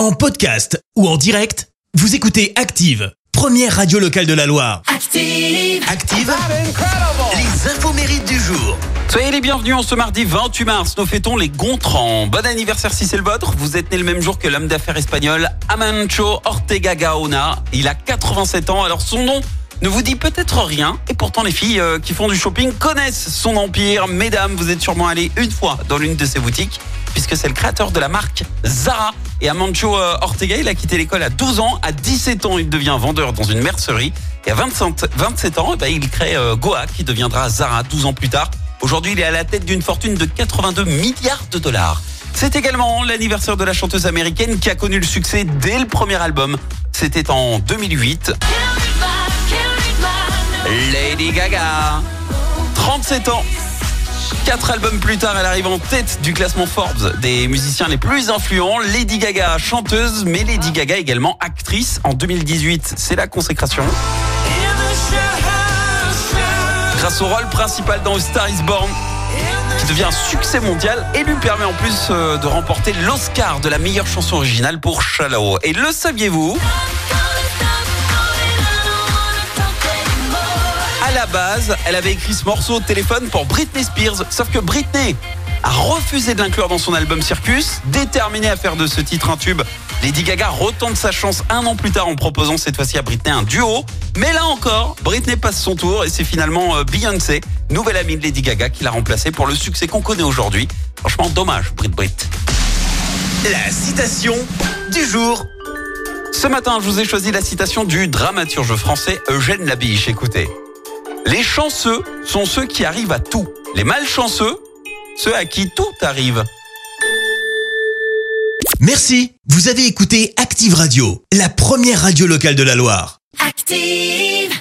En podcast ou en direct, vous écoutez Active, première radio locale de la Loire. Active. Active, les infos mérites du jour. Soyez les bienvenus en ce mardi 28 mars. Nous fêtons les Gontran. Bon anniversaire si c'est le vôtre. Vous êtes né le même jour que l'homme d'affaires espagnol Amancho Ortega Gaona. Il a 87 ans. Alors son nom ne vous dit peut-être rien. Et pourtant les filles euh, qui font du shopping connaissent son empire. Mesdames, vous êtes sûrement allées une fois dans l'une de ses boutiques puisque c'est le créateur de la marque Zara. Et Amancho euh, Ortega, il a quitté l'école à 12 ans. À 17 ans, il devient vendeur dans une mercerie. Et à 27, 27 ans, eh ben, il crée euh, Goa, qui deviendra Zara 12 ans plus tard. Aujourd'hui, il est à la tête d'une fortune de 82 milliards de dollars. C'est également l'anniversaire de la chanteuse américaine qui a connu le succès dès le premier album. C'était en 2008. Lady Gaga. 37 ans. Quatre albums plus tard, elle arrive en tête du classement Forbes des musiciens les plus influents. Lady Gaga, chanteuse, mais Lady Gaga également actrice. En 2018, c'est la consécration. Grâce au rôle principal dans Star is Born, qui devient un succès mondial et lui permet en plus euh, de remporter l'Oscar de la meilleure chanson originale pour Shallow. Et le saviez-vous? La base, elle avait écrit ce morceau au téléphone pour Britney Spears, sauf que Britney a refusé de l'inclure dans son album Circus, déterminée à faire de ce titre un tube. Lady Gaga retente sa chance un an plus tard en proposant cette fois-ci à Britney un duo. Mais là encore, Britney passe son tour et c'est finalement euh, Beyoncé, nouvelle amie de Lady Gaga, qui l'a remplacée pour le succès qu'on connaît aujourd'hui. Franchement, dommage, Brit Brit. La citation du jour. Ce matin, je vous ai choisi la citation du dramaturge français Eugène Labiche. Écoutez. Les chanceux sont ceux qui arrivent à tout. Les malchanceux, ceux à qui tout arrive. Merci, vous avez écouté Active Radio, la première radio locale de la Loire. Active.